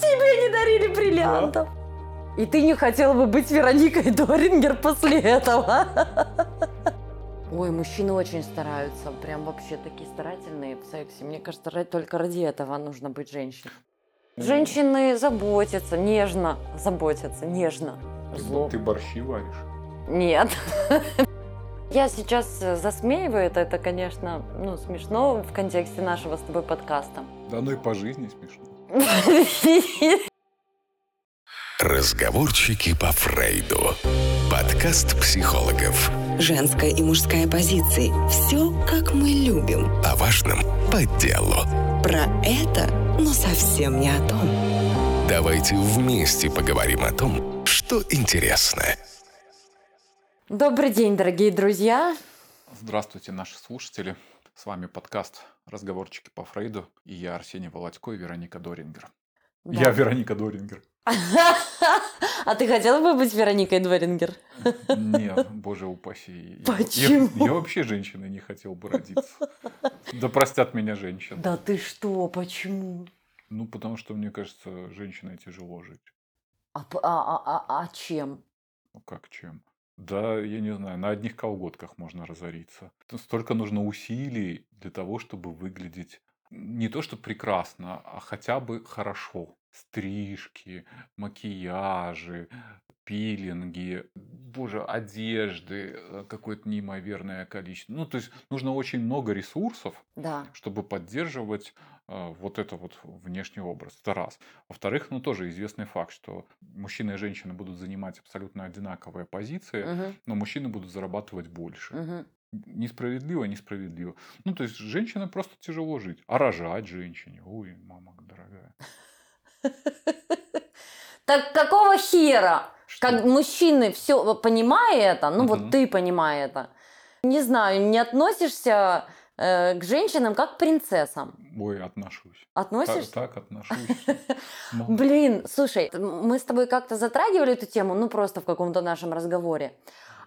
Тебе не дарили бриллиантов. И ты не хотела бы быть Вероникой Дорингер после этого? Ой, мужчины очень стараются, прям вообще такие старательные в сексе. Мне кажется, только ради этого нужно быть женщиной. Женщины заботятся, нежно заботятся, нежно. Зло. Ты борщи варишь. Нет. Я сейчас э, засмеиваю это, это, конечно, ну, смешно в контексте нашего с тобой подкаста. Да ну и по жизни смешно. Разговорчики по Фрейду. Подкаст психологов. Женская и мужская позиции. Все, как мы любим. О важном по делу. Про это, но совсем не о том. Давайте вместе поговорим о том, что интересно. Добрый день, дорогие друзья. Здравствуйте, наши слушатели. С вами подкаст «Разговорчики по Фрейду» и я Арсений Володько и Вероника Дорингер. Да. Я Вероника Дорингер. А ты хотела бы быть Вероникой Дворингер? Нет, боже упаси. Почему? Я, я вообще женщиной не хотел бы родиться. Да простят меня женщины. Да ты что, почему? Ну, потому что, мне кажется, женщиной тяжело жить. А, а, а, а- а чем? Ну, как чем? Да, я не знаю, на одних колготках можно разориться. Столько нужно усилий для того, чтобы выглядеть не то что прекрасно, а хотя бы хорошо. Стрижки, макияжи, пилинги, боже, одежды, э, какое-то неимоверное количество. Ну, то есть нужно очень много ресурсов, Да. чтобы поддерживать э, вот это вот внешний образ. Это раз. Во-вторых, ну тоже известный факт, что мужчины и женщины будут занимать абсолютно одинаковые позиции, Мгм, но мужчины будут зарабатывать больше. мгм. Несправедливо, несправедливо. Ну, то есть женщине просто тяжело жить. А рожать женщине, ой, мама дорогая. Так какого хера? Что? Как мужчины все понимая это, ну Мгм. вот ты понимая это, не знаю, не относишься э, к женщинам как к принцессам. Ой, отношусь. Так, Относишься? так отношусь. Ну, Блин, слушай, мы с тобой как-то затрагивали эту тему, ну просто в каком-то нашем разговоре.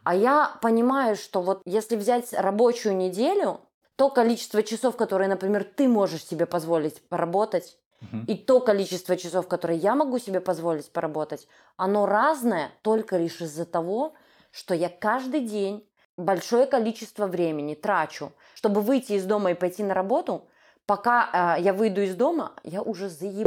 А я понимаю, что вот если взять рабочую неделю, то количество часов, которые, например, ты можешь себе позволить поработать, и то количество часов, которые я могу себе позволить поработать, оно разное только лишь из-за того, что я каждый день большое количество времени трачу, чтобы выйти из дома и пойти на работу. Пока э, я выйду из дома, я уже заеб...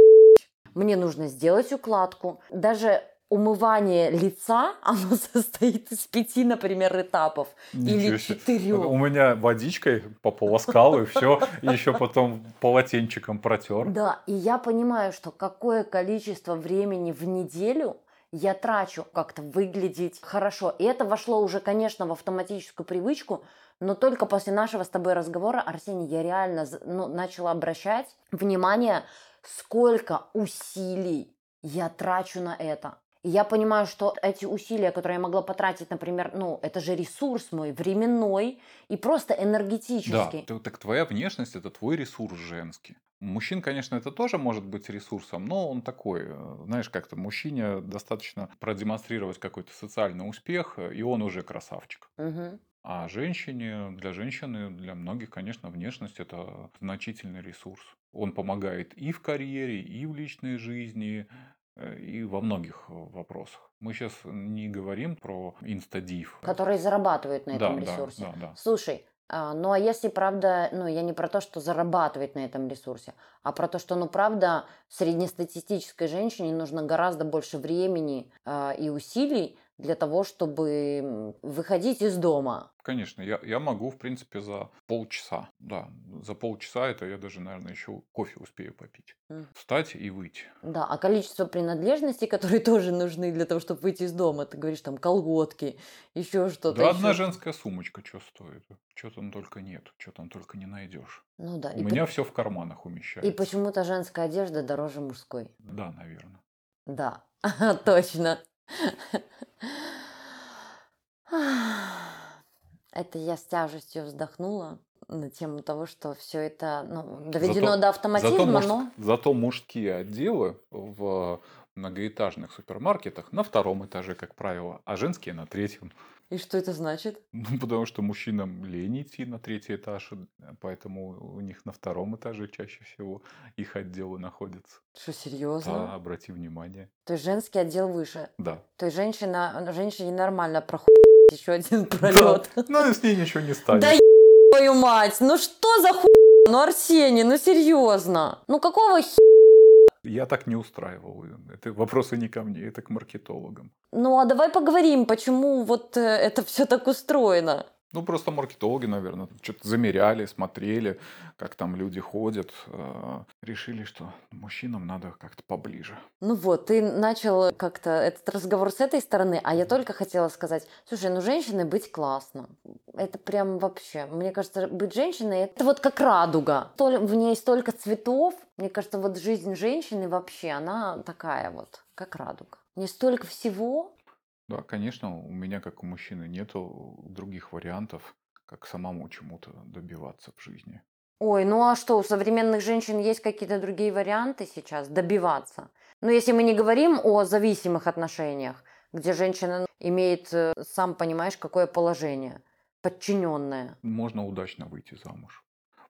Мне нужно сделать укладку. Даже умывание лица, оно состоит из пяти, например, этапов. Или Ничего себе. четырех. У меня водичкой пополоскал и все, еще потом полотенчиком протер. Да, и я понимаю, что какое количество времени в неделю я трачу как-то выглядеть хорошо. И это вошло уже, конечно, в автоматическую привычку, но только после нашего с тобой разговора, Арсений, я реально ну, начала обращать внимание, сколько усилий я трачу на это. И я понимаю, что эти усилия, которые я могла потратить, например, ну, это же ресурс мой, временной и просто Да, энергетический. т- так твоя внешность это твой ресурс женский. Мужчин, конечно, это тоже может быть ресурсом, но он такой, э, знаешь, как-то мужчине достаточно продемонстрировать какой-то социальный успех, э, и он уже красавчик. Мгм. А женщине, для женщины, для многих, конечно, внешность это значительный ресурс. Он помогает и в карьере, и в личной жизни, и во многих э, вопросах. Мы сейчас не говорим про инстадив. Которые зарабатывают на Да, этом да, ресурсе. да, да. Слушай, а, ну а если правда, ну я не про то, что зарабатывать на этом ресурсе, а про то, что, ну правда, среднестатистической женщине нужно гораздо больше времени а, и усилий для того, чтобы выходить из дома. Конечно, я, я могу, в принципе, за полчаса. Да, за полчаса это я даже, наверное, еще кофе успею попить. Мгм. Встать и выйти. Да, а количество принадлежностей, которые тоже нужны для того, чтобы выйти из дома, ты говоришь, там, колготки, еще что-то. Да, ещё. одна женская сумочка что стоит? Что там только нет, что там только не найдешь. Ну да, У и, меня по- все в карманах умещается. и почему-то женская одежда дороже мужской. Да, наверное. Да, точно. Это я с тяжестью вздохнула на тему того, что все это ну, доведено Зато- до автоматизма, Зато, муж- но зато мужские отделы в многоэтажных супермаркетах на втором этаже, как правило, а женские на третьем. И что это значит? Ну, потому что мужчинам лень идти на третий этаж, поэтому у них на втором этаже чаще всего их отделы находятся. Что, серьезно? Да, обрати внимание. То есть женский отдел выше. Да. То есть женщина, женщине нормально прохуй еще один пролет. Да, Ну, с ней ничего не станет. Да твою мать, ну что за хуй? Ну, Арсений, ну серьезно. Ну какого хи... Я так не устраивал. Это вопросы не ко мне, это к маркетологам. Ну а давай поговорим, почему вот э, это все так устроено. Ну, просто маркетологи, наверное, что-то замеряли, смотрели, как там люди ходят. э, Решили, что мужчинам надо как-то поближе. Ну вот, ты начал как-то этот разговор с этой стороны, а я только хотела сказать, слушай, ну женщиной быть классно. Это прям вообще, мне кажется, быть женщиной, это вот как радуга. В ней столько цветов. Мне кажется, вот жизнь женщины вообще, она такая вот, как радуга. Не столько всего, Да, конечно, у меня, как у мужчины, нету других вариантов, как самому чему-то добиваться в жизни. Ой, ну а что, у современных женщин есть какие-то другие варианты сейчас добиваться? Ну, если мы не говорим о зависимых отношениях, где женщина имеет, э, сам понимаешь, какое положение, подчиненное. Можно удачно выйти замуж.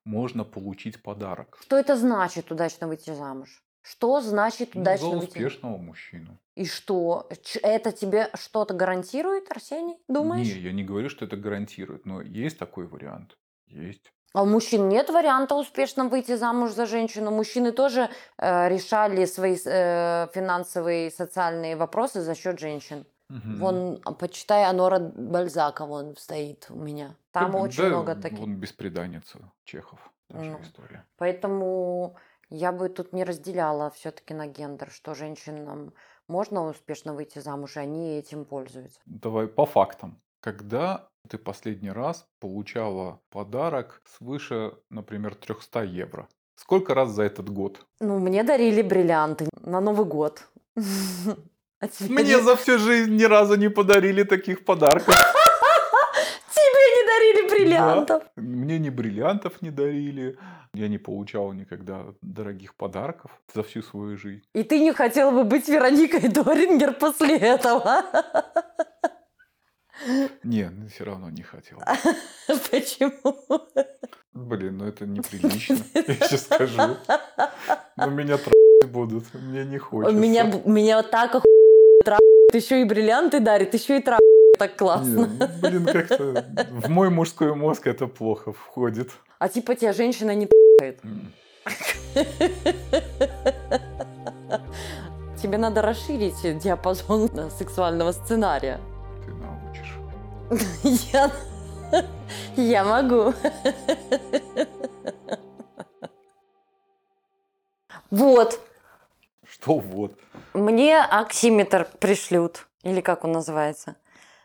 Можно получить подарок. Что это значит удачно выйти замуж? Что значит Ну, удачно за выйти? успешного мужчину. И что? Это тебе что-то гарантирует, Арсений? Думаешь? Не, я не говорю, что это гарантирует, но есть такой вариант. Есть. А у мужчин нет варианта успешно выйти замуж за женщину. Мужчины тоже э, решали свои э, финансовые и социальные вопросы за счет женщин. Мгм. Вон, а, почитай, Анора Бальзака вон стоит у меня. Там Да, очень да, много таких. Он беспреданница Чехов. Та Ну. история. Поэтому я бы тут не разделяла все-таки на гендер, что женщинам можно успешно выйти замуж, и они этим пользуются. Давай по фактам. Когда ты последний раз получала подарок свыше, например, 300 евро? Сколько раз за этот год? Ну, мне дарили бриллианты на Новый год. А Мне не- за всю жизнь ни разу не подарили таких подарков. Дарили бриллиантов. Мне ни бриллиантов не дарили, я не получал никогда дорогих подарков за всю свою жизнь. И ты не хотела бы быть Вероникой Дорингер после этого? Не, все равно не хотел. Почему? Блин, ну это неприлично, я сейчас скажу. Но меня трахать будут, мне не хочется. Меня, меня вот так оху... трахает, еще и бриллианты дарит, еще и трахает. Так классно. Не, блин, как-то в мой мужской мозг это плохо входит. А типа тебя женщина не. М. Тебе надо расширить диапазон сексуального сценария. Ты научишь. Я, я могу. Вот, Что вот? мне оксиметр пришлют. Или как он называется?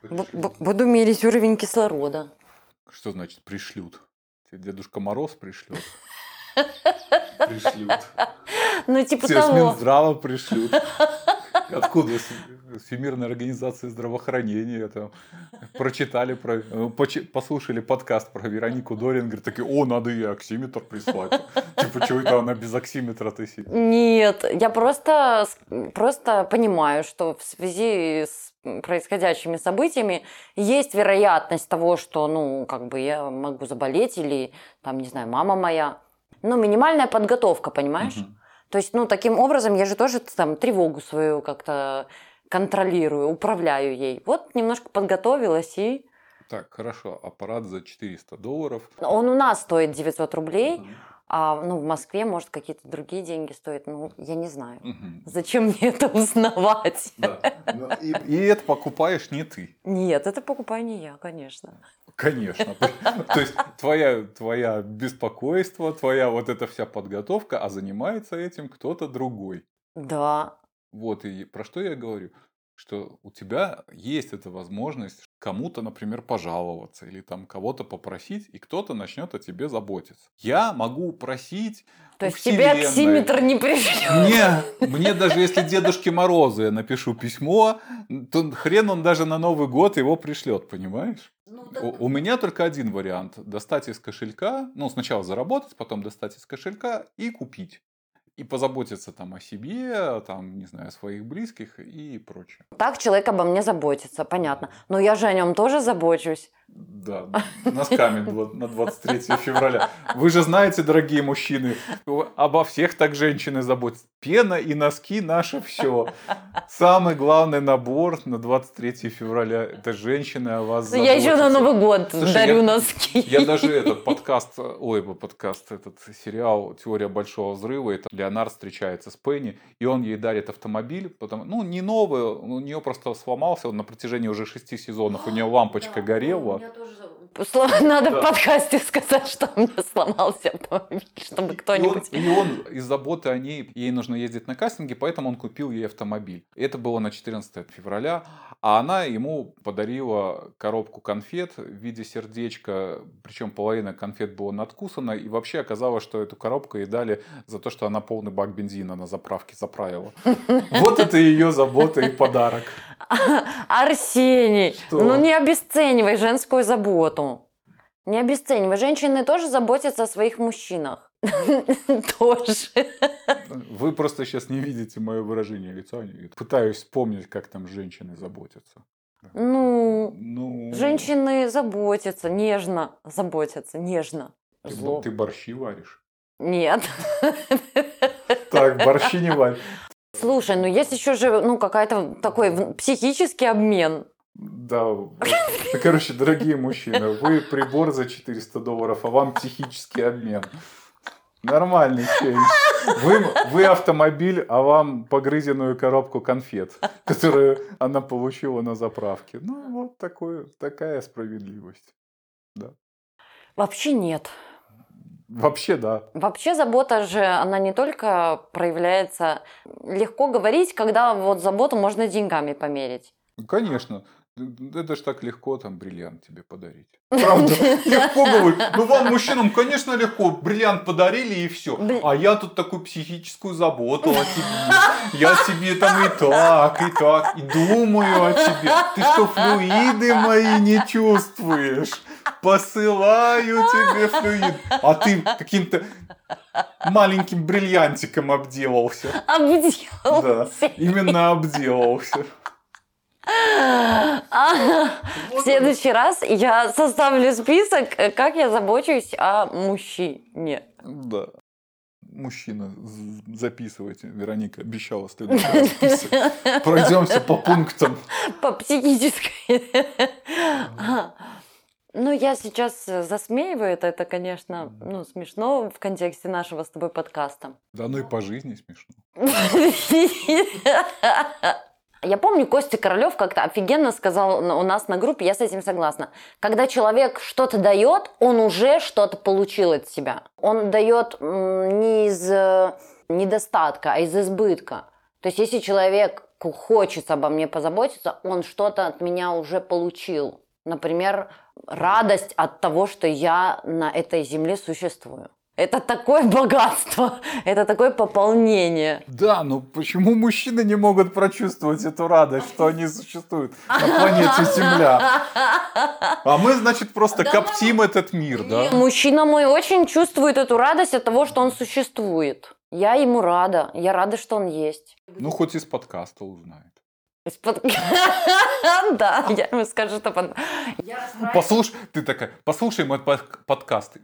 Бу- бу- Буду мерить уровень кислорода. Что значит пришлют? Тебе Дедушка Мороз пришлет? Пришлют. Ну, типа с того. Минздрава пришлют. Откуда? С Всемирной организации здравоохранения. Там, прочитали, про, э, послушали подкаст про Веронику Дорингер. Такие, о, надо ей оксиметр прислать. Типа, чего это она без оксиметра-то сидит? Нет, я просто, с- просто понимаю, что в связи с происходящими событиями есть вероятность того, что, ну, как бы я могу заболеть или, там, не знаю, мама моя. Ну, минимальная подготовка, понимаешь? Мгм. То есть, ну, таким образом я же тоже там тревогу свою как-то контролирую, управляю ей. Вот немножко подготовилась и... Так, хорошо. Аппарат за 400 долларов. Он у нас стоит 900 рублей, Мгм. А ну, в Москве, может, какие-то другие деньги стоят. Ну, я не знаю. Мгм. Зачем мне это узнавать? Да. Но И, и это покупаешь не ты. Нет, это покупаю не я, конечно. Конечно. То есть твоя, твоя беспокойство, твоя вот эта вся подготовка, а занимается этим кто-то другой. Да. Вот и про что я говорю. Что у тебя есть эта возможность кому-то, например, пожаловаться или там кого-то попросить, и кто-то начнет о тебе заботиться. Я могу просить То у есть тебе Вселенной. оксиметр не пришлет. Мне, мне даже если Дедушке Морозу я напишу письмо, то хрен он даже на Новый год его пришлет, понимаешь? У, у меня только один вариант. Достать из кошелька, ну, сначала заработать, потом достать из кошелька и купить. И позаботиться там о себе, там, не знаю, о своих близких и прочее. Так человек обо мне заботится, понятно. Но я же о нем тоже забочусь. Да, носками на 23 февраля. Вы же знаете, дорогие мужчины, обо всех так женщины заботятся. Пена и носки наше все. Самый главный набор на 23 февраля. Это женщины о вас Ну, Я еще на заботятся. Новый год Слушай, дарю я- носки. Я даже этот подкаст, ой, подкаст, этот сериал «Теория большого взрыва», это Леонард встречается с Пенни, и он ей дарит автомобиль, потому, ну, не новый, у нее просто сломался, он на протяжении уже шести сезонов, у нее лампочка горела. Сло- Надо Да. в подкасте сказать, что у меня сломался автомобиль, чтобы кто-нибудь... И он, и он из заботы о ней, ей нужно ездить на кастинги, поэтому он купил ей автомобиль. Это было на 14 февраля, а она ему подарила коробку конфет в виде сердечка, причем половина конфет была надкусана, и вообще оказалось, что эту коробку ей дали за то, что она полный бак бензина на заправке заправила. Вот это ее забота и подарок. Арсений, Что? ну не обесценивай женскую заботу. Не обесценивай. Женщины тоже заботятся о своих мужчинах. Тоже. Вы просто сейчас не видите мое выражение лица. Пытаюсь вспомнить, как там женщины заботятся. Ну, Ну, женщины заботятся, нежно заботятся, нежно. Ты, Зло. ты борщи варишь? Нет. Так, борщи не варь. Слушай, ну есть еще же, ну, какая-то такой психический обмен. Да, вот. Короче, дорогие мужчины, вы прибор за 400 долларов, а вам психический обмен. Нормальный чейндж. Вы, вы автомобиль, а вам погрызенную коробку конфет, которую она получила на заправке. Ну, вот такое, такая справедливость. Вообще нет. Вообще, да. Вообще забота же, она не только проявляется... Легко говорить, когда вот заботу можно деньгами померить. Конечно. Это ж так легко там бриллиант тебе подарить. Правда, легко говорить. Ну, вам, мужчинам, конечно, легко. Бриллиант подарили и все. А я тут такую психическую заботу о тебе. Я тебе там и так, и так, и думаю о тебе. Ты что, флюиды мои не чувствуешь? Посылаю тебе флюид. А ты каким-то маленьким бриллиантиком обделался. Да, Обделался. именно обделался. В следующий раз я составлю список, как я забочусь о мужчине. Да. Мужчина, записывайте. Вероника обещала следующий раз список. Пройдемся по пунктам. По психической. Ну, я сейчас э, засмеиваю это, это, конечно, ну, смешно в контексте нашего с тобой подкаста. Да ну и по жизни смешно. Я помню, Костя Королев как-то офигенно сказал у нас на группе, я с этим согласна. Когда человек что-то дает, он уже что-то получил от себя. Он дает не из э, недостатка, а из избытка. То есть, если человек хочет обо мне позаботиться, он что-то от меня уже получил. Например, радость от того, что я на этой земле существую. Это такое богатство, это такое пополнение. Да, но почему мужчины не могут прочувствовать эту радость, что они существуют на планете Земля? А мы, значит, просто коптим этот мир, да? Мужчина мой очень чувствует эту радость от того, что он существует. Я ему рада. Я рада, что он есть. Ну, хоть из подкаста узнает. Из-под- Да, я ему скажу, что... под- Послушай, ты такая, послушай мой под- подкаст.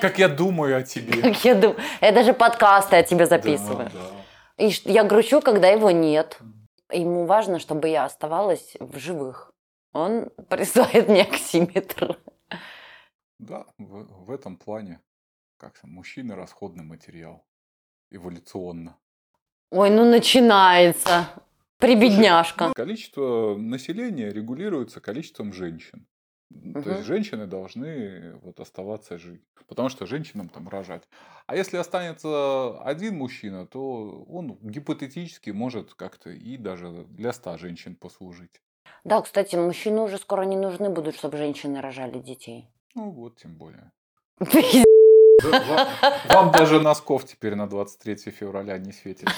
Как я думаю о тебе. Как я думаю, я даже подкасты о тебе записываю. И я грущу, когда его нет. Ему важно, чтобы я оставалась в живых. Он присылает мне оксиметр. Да, в, в этом плане, как там, мужчины расходный материал. Эволюционно. Ой, ну начинается. Прибедняжка. Количество населения регулируется количеством женщин. То Мгм. есть женщины должны вот оставаться жить. Потому что женщинам там рожать. А если останется один мужчина, то он гипотетически может как-то и даже для ста женщин послужить. Да, кстати, мужчины уже скоро не нужны будут, чтобы женщины рожали детей. Ну вот, тем более. Вам даже носков теперь на 23 февраля не светит.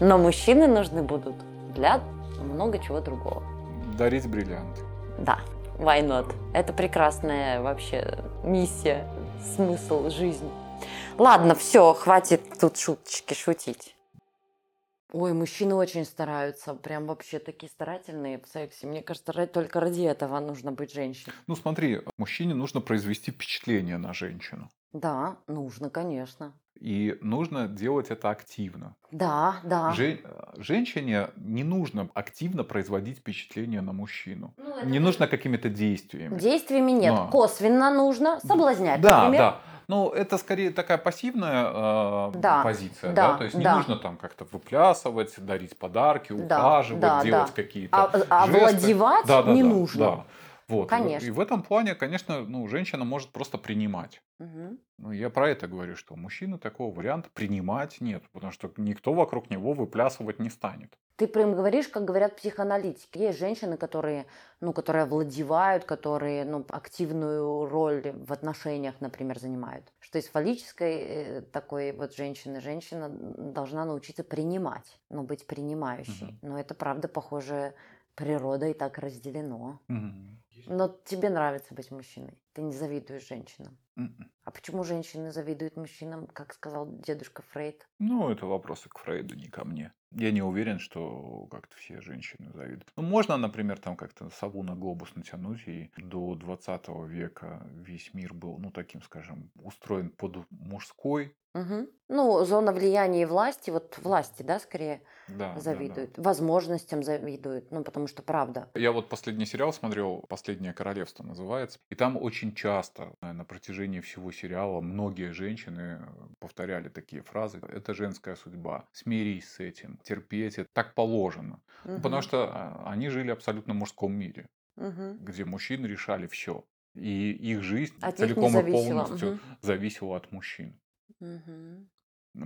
Но мужчины нужны будут для много чего другого. Дарить бриллианты. Да, why not? Это прекрасная вообще миссия, смысл жизни. Ладно, все, хватит тут шуточки шутить. Ой, мужчины очень стараются, прям вообще такие старательные в сексе. Мне кажется, только ради этого нужно быть женщиной. Ну смотри, мужчине нужно произвести впечатление на женщину. Да, нужно, конечно. И нужно делать это активно. Да, да. Жен- Женщине не нужно активно производить впечатление на мужчину. Ну, это Не нужно какими-то действиями. Действиями нет. Да. Косвенно нужно соблазнять, Да, например. да. Ну, это скорее такая пассивная э, Да, позиция, да, да, то есть не да. нужно там как-то выплясывать, дарить подарки, Да, ухаживать, да, делать да. какие-то А, а жесты. овладевать Да, да, не да, нужно. да. Вот. И в- Конечно. И в этом плане, конечно, ну, женщина может просто принимать. Мгм. Ну, я про это говорю, что мужчины такого варианта принимать нет, потому что никто вокруг него выплясывать не станет. Ты прям говоришь, как говорят психоаналитики. Есть женщины, которые, ну, которые овладевают, которые ну, активную роль в отношениях, например, занимают. Что из фаллической э, такой вот женщины, женщина должна научиться принимать, ну, быть принимающей. Мгм. Но это, правда, похоже, природой так разделено. Мгм. Но тебе нравится быть мужчиной. Ты не завидуешь женщинам. М-м. А почему женщины завидуют мужчинам, как сказал дедушка Фрейд? Ну, это вопросы к Фрейду, не ко мне. Я не уверен, что как-то все женщины завидуют. Ну, можно, например, там как-то сову на глобус натянуть, и до 20 века весь мир был, ну, таким, скажем, устроен под мужской. Мгм. Ну, зона влияния и власти, вот власти, да, скорее Да, да, да. завидуют, возможностям завидуют, ну, потому что правда. Я вот последний сериал смотрел, «Последнее королевство» называется, и там очень часто э, на протяжении всего сериала многие женщины э, повторяли такие фразы. Это женская судьба, смирись с этим, терпеть, это так положено. Ну, Потому что а, они жили абсолютно в мужском мире, Мгм. где мужчины решали все. И их жизнь От целиком и полностью мгм. зависела от мужчин. Мгм.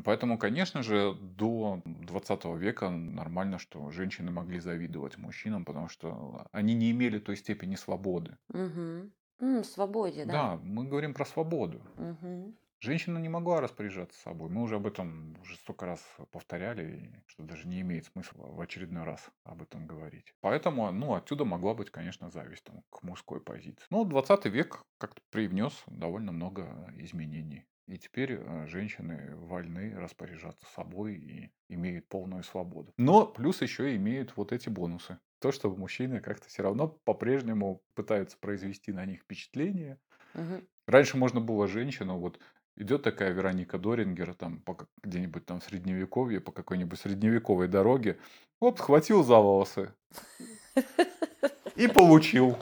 Поэтому, конечно же, до 20 века нормально, что женщины могли завидовать мужчинам, потому что они не имели той степени свободы. Мгм. М, свободе, да? Да, мы говорим про свободу. Мгм. Женщина не могла распоряжаться собой. Мы уже об этом уже столько раз повторяли, и что даже не имеет смысла в очередной раз об этом говорить. Поэтому, ну, отсюда могла быть, конечно, зависть там, к мужской позиции. Но 20 век как-то привнес довольно много изменений. И теперь э, женщины вольны распоряжаться собой и имеют полную свободу. Но плюс еще имеют вот эти бонусы. То, что мужчины как-то все равно по-прежнему пытаются произвести на них впечатление, Мгм. Раньше можно было женщину, вот идет такая Вероника Дорингер, там по где-нибудь там в средневековье, по какой-нибудь средневековой дороге, оп, схватил за волосы и получил.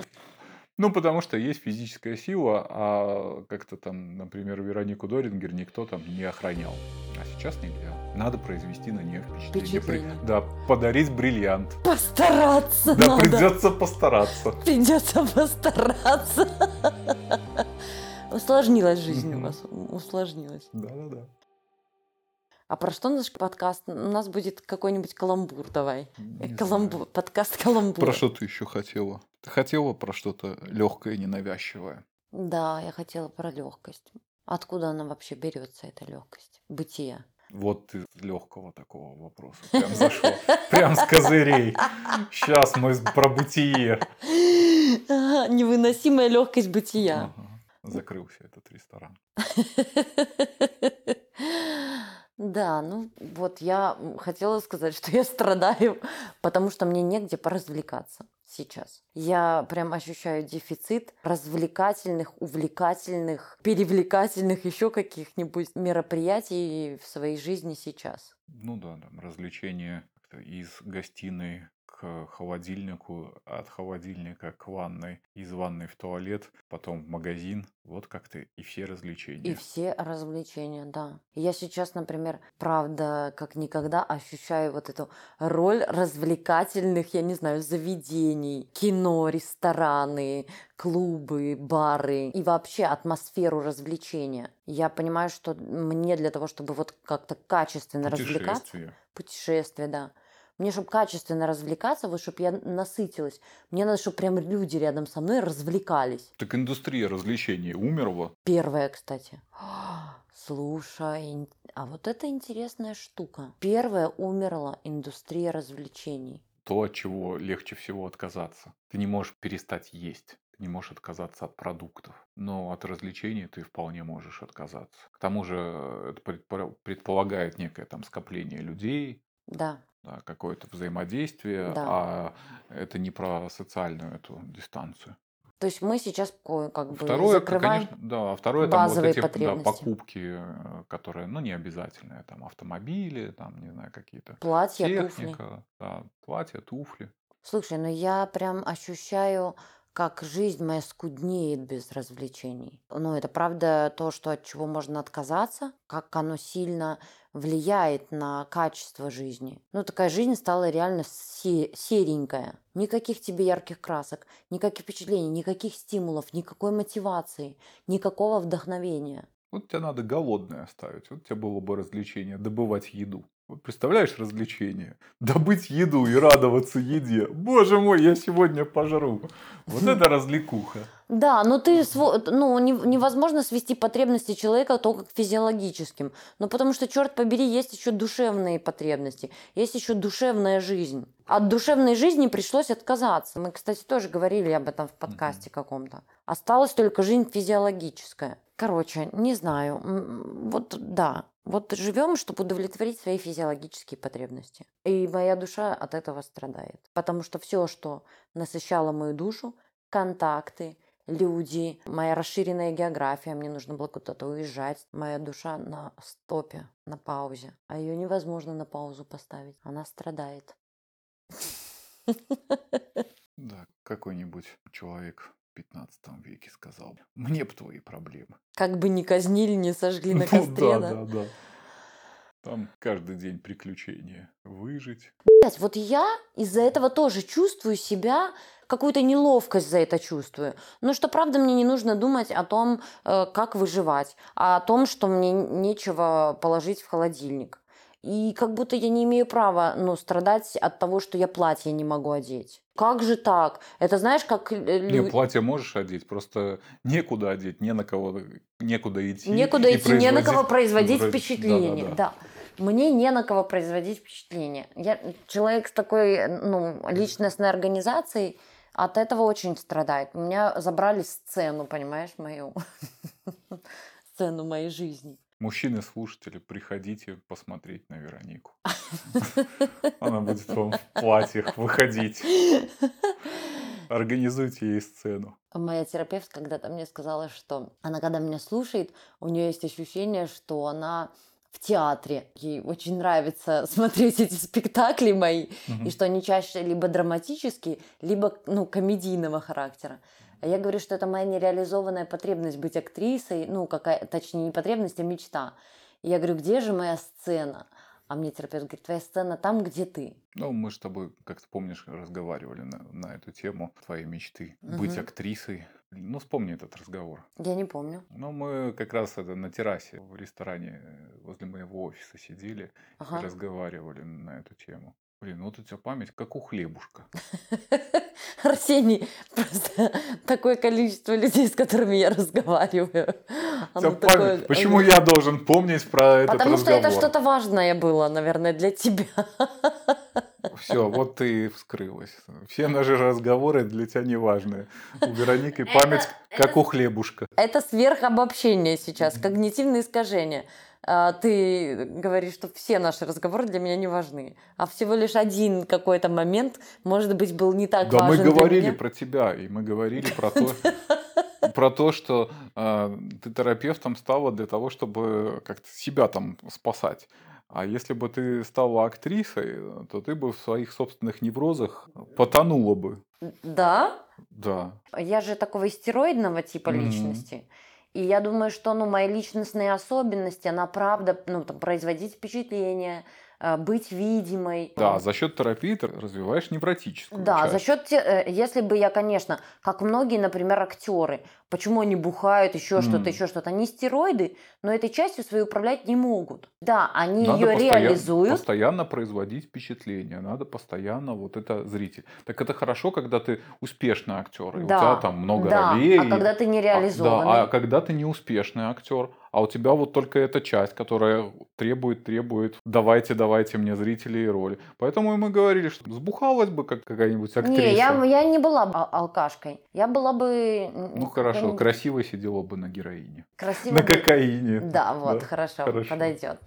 Ну, потому что есть физическая сила, а как-то там, например, Веронику Дорингер никто там не охранял. А сейчас нельзя. Надо произвести на нее впечатление. Впечатление. Да, подарить бриллиант. Постараться Да, надо. придется постараться. Придется постараться. Усложнилась жизнь у вас. Усложнилась. Да-да-да. А про что наш подкаст? У нас будет какой-нибудь каламбур, давай. Не Каламбур, знаю. подкаст каламбур. Про что ты еще хотела? Ты хотела про что-то легкое, ненавязчивое? Да, я хотела про легкость. Откуда она вообще берется, эта легкость? Бытия. Вот ты легкого такого вопроса прям зашел. Прям с козырей. Сейчас мы про бытие. Невыносимая легкость бытия. Ага. Закрылся этот ресторан. Да, ну вот я хотела сказать, что я страдаю, потому что мне негде поразвлекаться сейчас. Я прям ощущаю дефицит развлекательных, увлекательных, перевлекательных еще каких-нибудь мероприятий в своей жизни сейчас. Ну да, там развлечения из гостиной к холодильнику, от холодильника к ванной, из ванной в туалет, потом в магазин. Вот как-то и все развлечения. И все развлечения, да. Я сейчас, например, правда, как никогда ощущаю вот эту роль развлекательных, я не знаю, заведений, кино, рестораны, клубы, бары и вообще атмосферу развлечения. Я понимаю, что мне для того, чтобы вот как-то качественно развлекаться, Путешествия. путешествия, да. Мне, чтобы качественно развлекаться, вот чтобы я насытилась, мне надо, чтобы прям люди рядом со мной развлекались. Так индустрия развлечений умерла. Первая, кстати. Слушай, а вот это интересная штука. Первая умерла индустрия развлечений. То, от чего легче всего отказаться. Ты не можешь перестать есть. Ты не можешь отказаться от продуктов. Но от развлечений ты вполне можешь отказаться. К тому же э, это предпо- предполагает некое там скопление людей, Да, да, какое-то взаимодействие, Да. а это не про социальную эту дистанцию. то есть мы сейчас как бы Второе, закрываем... конечно, да, а второе там вот базовые эти да, покупки, э, которые, ну, не обязательные, там автомобили, там, не знаю, какие-то Платья, туфли. техника, да, платья, туфли. Слушай, ну я прям ощущаю, как жизнь моя скуднеет без развлечений. Ну, это правда то, что от чего можно отказаться, как оно сильно влияет на качество жизни. Ну, такая жизнь стала реально се- серенькая. Никаких тебе ярких красок, никаких впечатлений, никаких стимулов, никакой мотивации, никакого вдохновения. Вот тебя надо голодное оставить. Вот тебе было бы развлечение добывать еду. Представляешь развлечение? Добыть еду и радоваться еде. Боже мой, я сегодня пожру. Вот это развлекуха. Да, но ты сво- ну, не- невозможно свести потребности человека только к физиологическим. Ну, потому что, черт побери, есть еще душевные потребности, есть еще душевная жизнь. От душевной жизни пришлось отказаться. Мы, кстати, тоже говорили об этом в подкасте каком-то. Осталась только жизнь физиологическая. Короче, не знаю. Вот да. Вот живем, чтобы удовлетворить свои физиологические потребности. И моя душа от этого страдает. Потому что все, что насыщало мою душу, контакты, люди, моя расширенная география, мне нужно было куда-то уезжать. Моя душа на стопе, на паузе. А ее невозможно на паузу поставить. Она страдает. Да, какой-нибудь человек 15 веке сказал, мне бы твои проблемы. Как бы ни казнили, не сожгли на Ну костре, да, да? да, да. Там каждый день приключения. Выжить. Блядь, вот я из-за этого тоже чувствую себя, какую-то неловкость за это чувствую. Но что правда мне не нужно думать о том, э, как выживать, а о том, что мне нечего положить в холодильник. И как будто я не имею права ну, страдать от того, что я платье не могу одеть. Как же так? Это знаешь, как... э, Не, платье можешь одеть, просто некуда одеть, не на кого, некуда идти. Некуда идти, не на кого производить- производить произ- впечатление. да-да-да. Да. Мне не на кого производить впечатление. Я человек с такой ну, личностной организацией от этого очень страдает. У меня забрали сцену, понимаешь, мою сцену моей жизни. Мужчины-слушатели, приходите посмотреть на Веронику. Она будет вам в платьях выходить. Организуйте ей сцену. Моя терапевт когда-то мне сказала, что она, когда меня слушает, у нее есть ощущение, что она в театре. Ей очень нравится смотреть эти спектакли мои, и что они чаще либо драматические, либо ну, комедийного характера. А я говорю, что это моя нереализованная потребность быть актрисой, ну, какая, точнее, не потребность, а мечта. И я говорю, где же моя сцена? А мне терапевт говорит, твоя сцена там, где ты. Ну, мы с тобой, как ты помнишь, разговаривали на, на эту тему твоей мечты. Быть Мгм. актрисой. Ну, вспомни этот разговор. Я не помню. Ну, мы как раз это на террасе в ресторане э, возле моего офиса сидели и Ага. разговаривали на эту тему. Блин, ну вот у тебя память как у хлебушка. Арсений, просто такое количество людей, с которыми я разговариваю. Такое-. Почему я должен помнить про этот Потому что разговор? это что-то важное было, наверное, для тебя. Все, вот ты и вскрылась. Все наши разговоры для тебя не важны. У Вероники память это- как у хлебушка. Это сверхобобщение сейчас, когнитивные искажения. А, Ты говоришь, что все наши разговоры для меня не важны, а всего лишь один какой-то момент, может быть, был не так Да, мы важен для говорили меня. про тебя, и мы говорили про то, про то, что э, ты терапевтом стала для того, чтобы как-то себя там спасать. А если бы ты стала актрисой, то ты бы в своих собственных неврозах потонула бы. Да, Да. Я же такого истероидного типа Мгм. личности. И я думаю, что ну, мои личностные особенности, она правда ну, там, производить впечатление, быть видимой. Да, за счет терапии ты развиваешь невротическую Да, часть. за счет, э, если бы я, конечно, как многие, например, актеры, почему они бухают, еще М. что-то, еще что-то, они стероиды, но этой частью своей управлять не могут. Да, они Надо ее постоянно, реализуют. постоянно производить впечатление, надо постоянно вот это зритель. Так это хорошо, когда ты успешный актер, и у Да, тебя там много да, ролей. а когда ты А, нереализованный. Да, а когда ты неуспешный актер, а у тебя вот только эта часть, которая требует, требует, давайте, давайте мне зрители и роли. Поэтому мы говорили, что сбухалась бы как какая-нибудь актриса. Не, я, я не была бы алкашкой. Я была бы... Ну хорошо, красиво сидела бы на героине. Красиво На кокаине. Да, вот, Да, хорошо, хорошо. подойдет.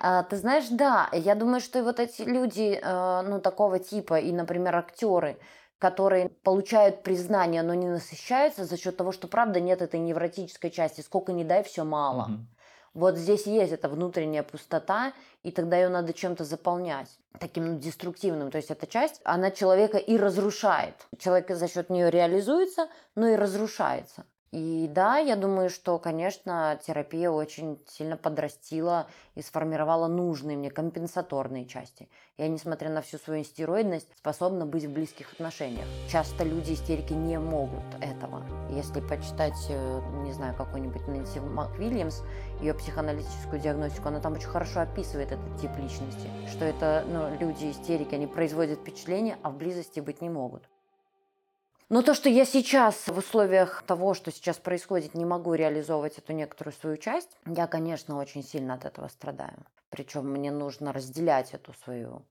А, ты знаешь, да, я думаю, что и вот эти люди, э, ну, такого типа, и, например, актеры, которые получают признание, но не насыщаются за счет того, что, правда, нет этой невротической части. Сколько не дай, все мало. Мгм. Вот здесь есть эта внутренняя пустота, и тогда ее надо чем-то заполнять, таким ну, деструктивным. То есть эта часть, она человека и разрушает. Человек за счет нее реализуется, но и разрушается. И да, я думаю, что, конечно, терапия очень сильно подрастила и сформировала нужные мне компенсаторные части. Я, несмотря на всю свою стероидность, способна быть в близких отношениях. Часто люди истерики не могут этого. Если почитать, э, не знаю, какой-нибудь Нэнси МакВильямс, ее психоаналитическую диагностику, она там очень хорошо описывает этот тип личности, что это ну, люди истерики, они производят впечатление, а в близости быть не могут. Но то, что я сейчас в условиях того, что сейчас происходит, не могу реализовывать эту некоторую свою часть, я, конечно, очень сильно от этого страдаю. Причем мне нужно разделять эту свою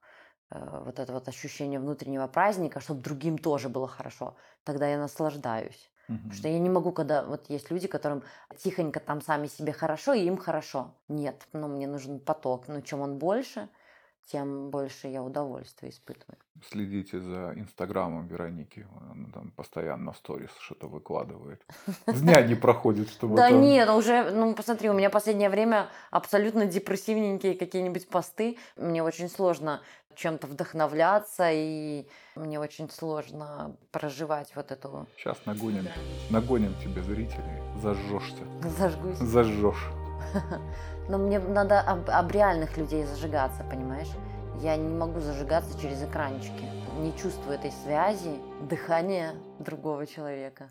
э, вот это вот ощущение внутреннего праздника, чтобы другим тоже было хорошо. Тогда я наслаждаюсь. Мгм. Потому что я не могу, когда вот есть люди, которым тихонько там сами себе хорошо, и им хорошо. Нет, ну мне нужен поток. Но чем он больше, тем больше я удовольствия испытываю. Следите за инстаграмом Вероники. Она там постоянно в сторис что-то выкладывает. Дня не проходит, чтобы Да нет, уже, ну посмотри, у меня последнее время абсолютно депрессивненькие какие-нибудь посты. Мне очень сложно чем-то вдохновляться, и мне очень сложно проживать вот эту... Сейчас нагоним, нагоним тебе зрителей. Зажжешься. Зажгусь. Зажжешь. Но мне надо об, об реальных людей зажигаться, понимаешь? Я не могу зажигаться через экранчики. Не чувствую этой связи, дыхания другого человека.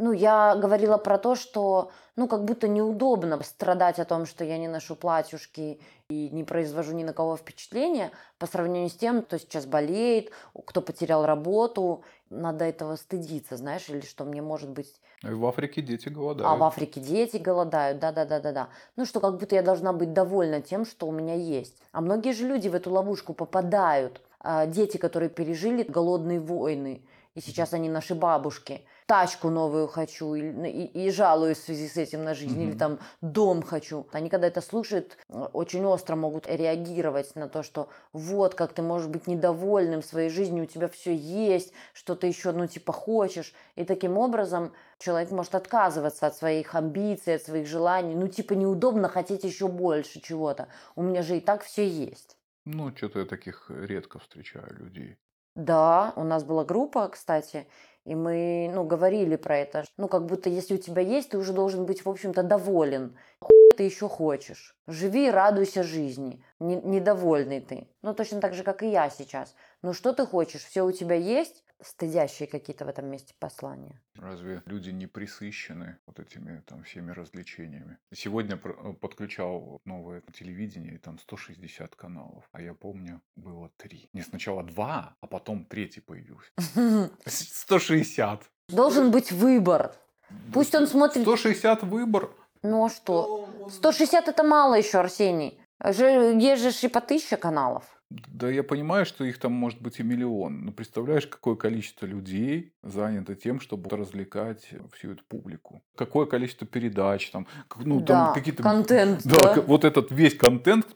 Ну, я говорила про то, что, ну, как будто неудобно страдать о том, что я не ношу платьюшки и не произвожу ни на кого впечатления по сравнению с тем, кто сейчас болеет, кто потерял работу. Надо этого стыдиться, знаешь, или что мне может быть И в Африке дети голодают. а в Африке дети голодают, да-да-да-да-да. Ну, что как будто я должна быть довольна тем, что у меня есть. А многие же люди в эту ловушку попадают. А, Дети, которые пережили голодные войны, и сейчас они наши бабушки. Тачку новую хочу, и, и- и жалуюсь в связи с этим на жизнь, или Мгм. там дом хочу. Они, когда это слушают, очень остро могут реагировать на то, что вот как ты можешь быть недовольным своей жизнью, у тебя все есть, что ты еще, ну, типа, хочешь. И таким образом человек может отказываться от своих амбиций, от своих желаний. Ну, типа, неудобно хотеть еще больше чего-то. У меня же и так все есть. Ну, что-то я таких редко встречаю людей. Да, у нас была группа, кстати, и мы, ну, говорили про это. Ну, как будто если у тебя есть, ты уже должен быть, в общем-то, доволен. Хуй ты еще хочешь? Живи радуйся жизни. Не- недовольный ты. Ну, точно так же, как и я сейчас. Ну, что ты хочешь? Все у тебя есть? Стыдящие какие-то в этом месте послания. Разве люди не присыщены вот этими там всеми развлечениями? Сегодня про- э, подключал новое телевидение, и там 160 каналов. А я помню, было три. Не сначала два, а потом третий появился. 160. Должен быть выбор. Пусть он смотрит... 160 выбор. Ну, а что? 160 это мало еще, Арсений. Есть же и по тысяче каналов. Да я понимаю, что их там может быть и миллион. Но представляешь, какое количество людей занято тем, чтобы развлекать всю эту публику. Какое количество передач там. Ну, да, там какие-то... контент, Да, да. вот этот весь контент,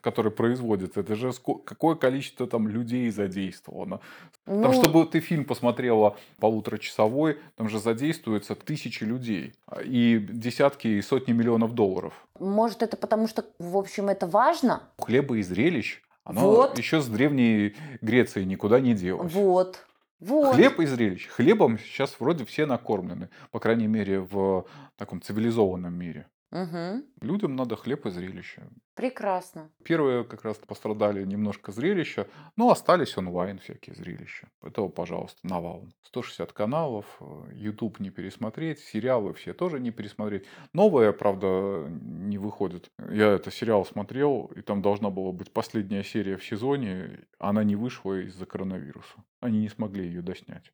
который производится, это же какое количество там людей задействовано. Там, Ну, чтобы ты фильм посмотрела полуторачасовой, там же задействуются тысячи людей а, и десятки и сотни миллионов долларов. Может, это потому что, в общем, это важно? Хлеба и зрелищ, оно Вот. еще с древней Греции никуда не делось. Вот. Вот. Хлеб и зрелищ. Хлебом сейчас вроде все накормлены, по крайней мере, в таком цивилизованном мире. Мгм. Людям надо хлеб и зрелище. Прекрасно. Первые как раз пострадали немножко зрелища, но остались онлайн всякие зрелища. Этого, пожалуйста, навалом. 160 каналов, э, YouTube не пересмотреть, сериалы все тоже не пересмотреть. Новые, правда, не выходят. Я это сериал смотрел, и там должна была быть последняя серия в сезоне, она не вышла из-за коронавируса. Они не смогли ее доснять.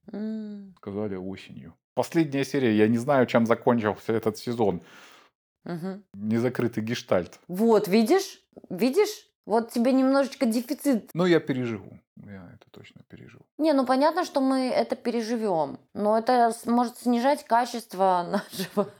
Сказали осенью. Последняя серия, я не знаю, чем закончился этот сезон. Мгм. Незакрытый гештальт. Вот, видишь? Видишь? Вот тебе немножечко дефицит. Но я переживу. Я это точно переживу. Не, ну понятно, что мы это переживем, но это может снижать качество нашего,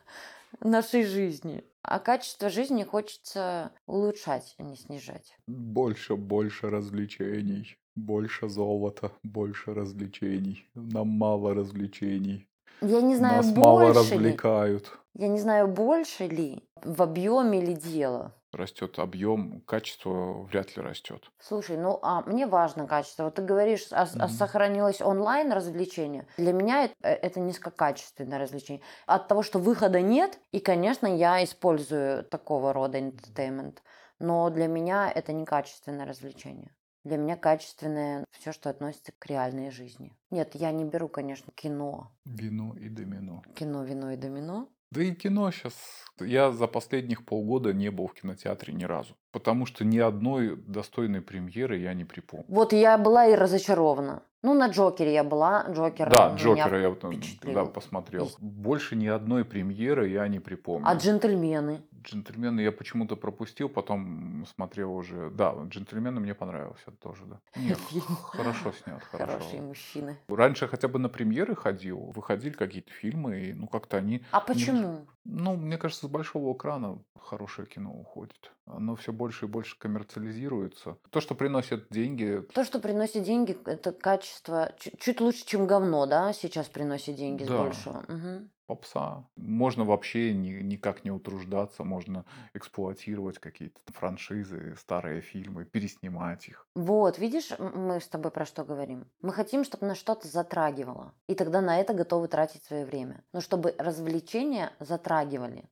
нашей жизни. А качество жизни хочется улучшать, а не снижать. Больше, больше развлечений. Больше золота, больше развлечений. Нам мало развлечений. Я не знаю, Нас мало больше ли, развлекают. Я не знаю, больше ли в объеме ли дело. Растет объем, качество вряд ли растет. Слушай, ну а мне важно качество. Вот ты говоришь, а, Мгм. сохранилось онлайн развлечение. Для меня это, э, это низкокачественное развлечение. От того, что выхода нет, и, конечно, я использую такого рода entertainment, но для меня это не качественное развлечение. Для меня качественное все, что относится к реальной жизни. Нет, я не беру, конечно, кино. Вино и домино. Кино, вино и домино. Да и кино сейчас... Я за последних полгода не был в кинотеатре ни разу. Потому что ни одной достойной премьеры я не припомню. Вот я была и разочарована. Ну, на Джокере я была. Джокер Да, Джокера я вот, да, посмотрел. Больше ни одной премьеры я не припомню. А джентльмены? Джентльмены я почему-то пропустил, потом смотрел уже. Да, джентльмены мне понравился тоже, да. Не, Фильм. хорошо снят, хорошо. Хорошие мужчины. Раньше хотя бы на премьеры ходил, выходили какие-то фильмы, и ну как-то они, А почему? ну, мне кажется, с большого экрана хорошее кино уходит. Оно все больше и больше коммерциализируется. То, что приносит деньги, То, что приносит деньги, это качество чуть, чуть лучше, чем говно, да, сейчас приносит деньги с большего. Мгм. Попса. Можно вообще ни- никак не утруждаться, можно эксплуатировать какие-то франшизы, старые фильмы, переснимать их. Вот, видишь, мы с тобой про что говорим? Мы хотим, чтобы нас что-то затрагивало. И тогда на это готовы тратить свое время. Но чтобы развлечения затрагивали,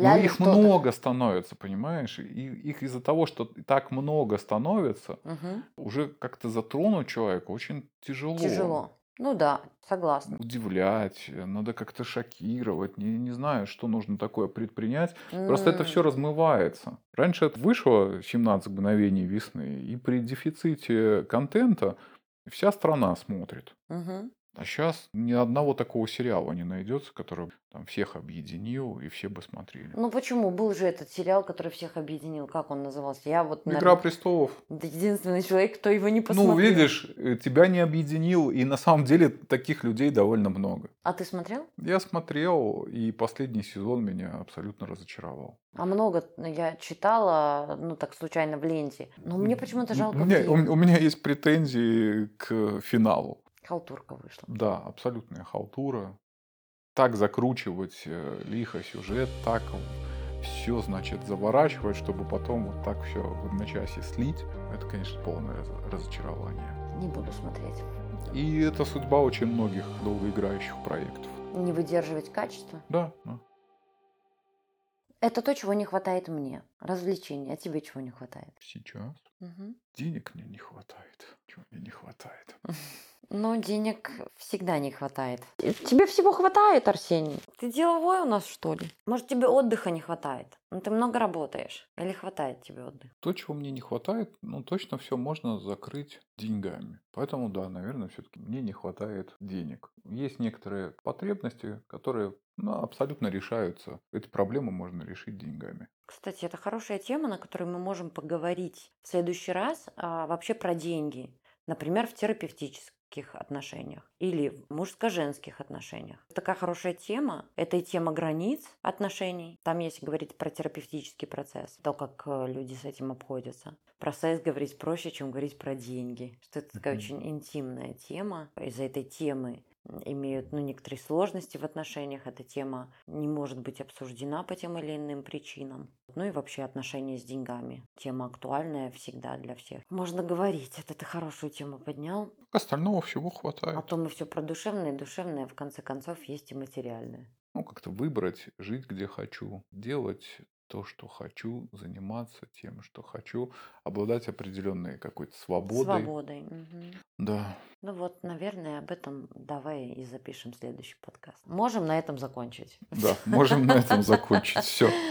Но оставляли их что-то. много становится, понимаешь? И их из-за того, что так много становится, Мгм. уже как-то затронуть человека очень тяжело. Тяжело. Ну да, согласна. Удивлять, надо как-то шокировать, не, не знаю, что нужно такое предпринять. Просто это все размывается. Раньше это вышло 17 мгновений весны, и при дефиците контента вся страна смотрит. мгм. А сейчас ни одного такого сериала не найдется, который там всех объединил и все бы смотрели. Ну почему? Был же этот сериал, который всех объединил. Как он назывался? Я вот, Игра наверное, престолов. единственный человек, кто его не посмотрел. Ну, видишь, э, тебя не объединил, и на самом деле таких людей довольно много. А ты смотрел? Я смотрел, и последний сезон меня абсолютно разочаровал. А много я читала, ну так случайно в ленте. Но мне почему-то жалко У меня, у- у меня есть претензии к финалу. Халтурка вышла. Да, абсолютная халтура. Так закручивать э, лихо сюжет, так все, значит, заворачивать, чтобы потом вот так все в одночасье слить. Это, конечно, полное раз- разочарование. Не буду смотреть. И это судьба очень многих долгоиграющих проектов. Не выдерживать качество. Да, да. Это то, чего не хватает мне. Развлечения. А тебе чего не хватает? Сейчас Мгм. денег мне не хватает. Чего мне не хватает? Ну, денег всегда не хватает. Тебе всего хватает, Арсений? Ты деловой у нас, что ли? Может, тебе отдыха не хватает? Ну, ты много работаешь. Или хватает тебе отдыха? То, чего мне не хватает, ну, точно все можно закрыть деньгами. Поэтому, да, наверное, все-таки мне не хватает денег. Есть некоторые потребности, которые ну, абсолютно решаются. Эти проблемы можно решить деньгами. Кстати, это хорошая тема, на которой мы можем поговорить в следующий раз а, вообще про деньги. Например, в терапевтических отношениях или в мужско-женских отношениях. Такая хорошая тема. Это и тема границ отношений. Там, если говорить про терапевтический процесс, то, как э, люди с этим обходятся. Про секс говорить проще, чем говорить про деньги. Что это такая Мгм. очень интимная тема. Из-за этой темы имеют ну, некоторые сложности в отношениях. Эта тема не может быть обсуждена по тем или иным причинам. Ну и вообще отношения с деньгами. Тема актуальная всегда для всех. Можно говорить, это ты хорошую тему поднял. Остального всего хватает. А то мы все про душевное, душевное, в конце концов, есть и материальное. Ну, как-то выбрать, жить где хочу, делать то, что хочу, заниматься тем, что хочу, обладать определенной какой-то свободой. Свободой. мгм. Да. Ну вот, наверное, об этом давай и запишем следующий подкаст. Можем на этом закончить. Да, можем на этом закончить. Все.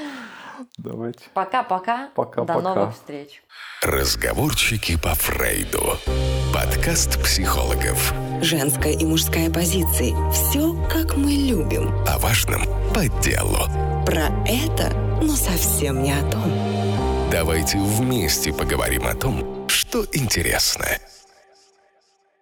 Давайте. Пока-пока. Пока-пока. До новых встреч. Разговорчики по Фрейду. Подкаст психологов. Женская и мужская позиции. Все, как мы любим. О важном по делу. Про это но совсем не о том. Давайте вместе поговорим о том, что интересно.